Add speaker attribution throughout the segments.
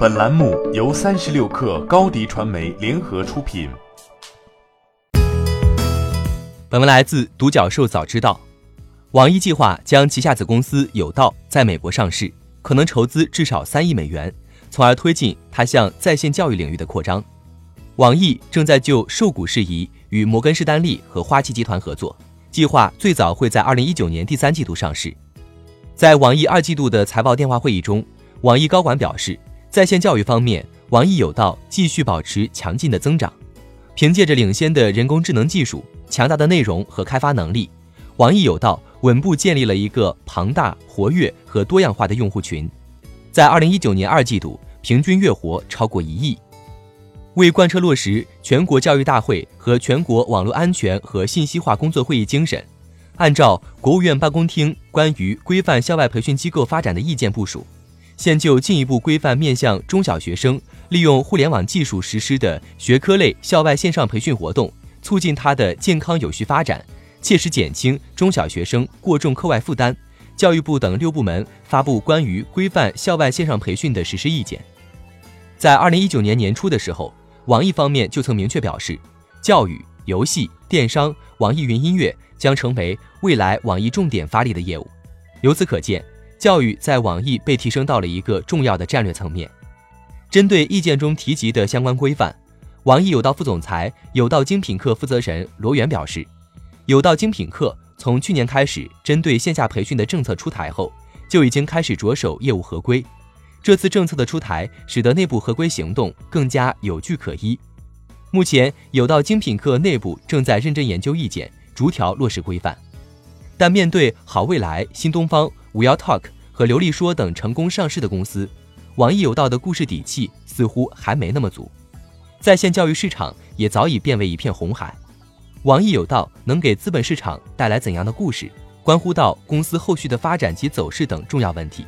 Speaker 1: 本栏目由三十六氪高低传媒联合出品。
Speaker 2: 本文来自独角兽早知道，网易计划将旗下子公司有道在美国上市，可能筹资至少三亿美元，从而推进它向在线教育领域的扩张。网易正在就受股事宜与摩根士丹利和花旗集团合作，计划最早会在二零一九年第三季度上市。在网易二季度的财报电话会议中，网易高管表示。在线教育方面，网易有道继续保持强劲的增长。凭借着领先的人工智能技术、强大的内容和开发能力，网易有道稳步建立了一个庞大、活跃和多样化的用户群。在二零一九年二季度，平均月活超过一亿。为贯彻落实全国教育大会和全国网络安全和信息化工作会议精神，按照国务院办公厅关于规范校外培训机构发展的意见部署。现就进一步规范面向中小学生利用互联网技术实施的学科类校外线上培训活动，促进他的健康有序发展，切实减轻中小学生过重课外负担。教育部等六部门发布关于规范校外线上培训的实施意见。在二零一九年年初的时候，网易方面就曾明确表示，教育、游戏、电商、网易云音乐将成为未来网易重点发力的业务。由此可见。教育在网易被提升到了一个重要的战略层面。针对意见中提及的相关规范，网易有道副总裁、有道精品课负责人罗源表示，有道精品课从去年开始针对线下培训的政策出台后，就已经开始着手业务合规。这次政策的出台，使得内部合规行动更加有据可依。目前，有道精品课内部正在认真研究意见，逐条落实规范。但面对好未来、新东方。五幺 Talk 和流利说等成功上市的公司，网易有道的故事底气似乎还没那么足。在线教育市场也早已变为一片红海，网易有道能给资本市场带来怎样的故事，关乎到公司后续的发展及走势等重要问题。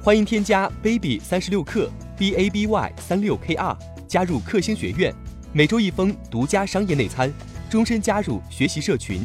Speaker 2: 欢迎添加 baby 三十六克 b a b y 三六 k r 加入克星学院，每周一封独家商业内参，终身加入学习社群。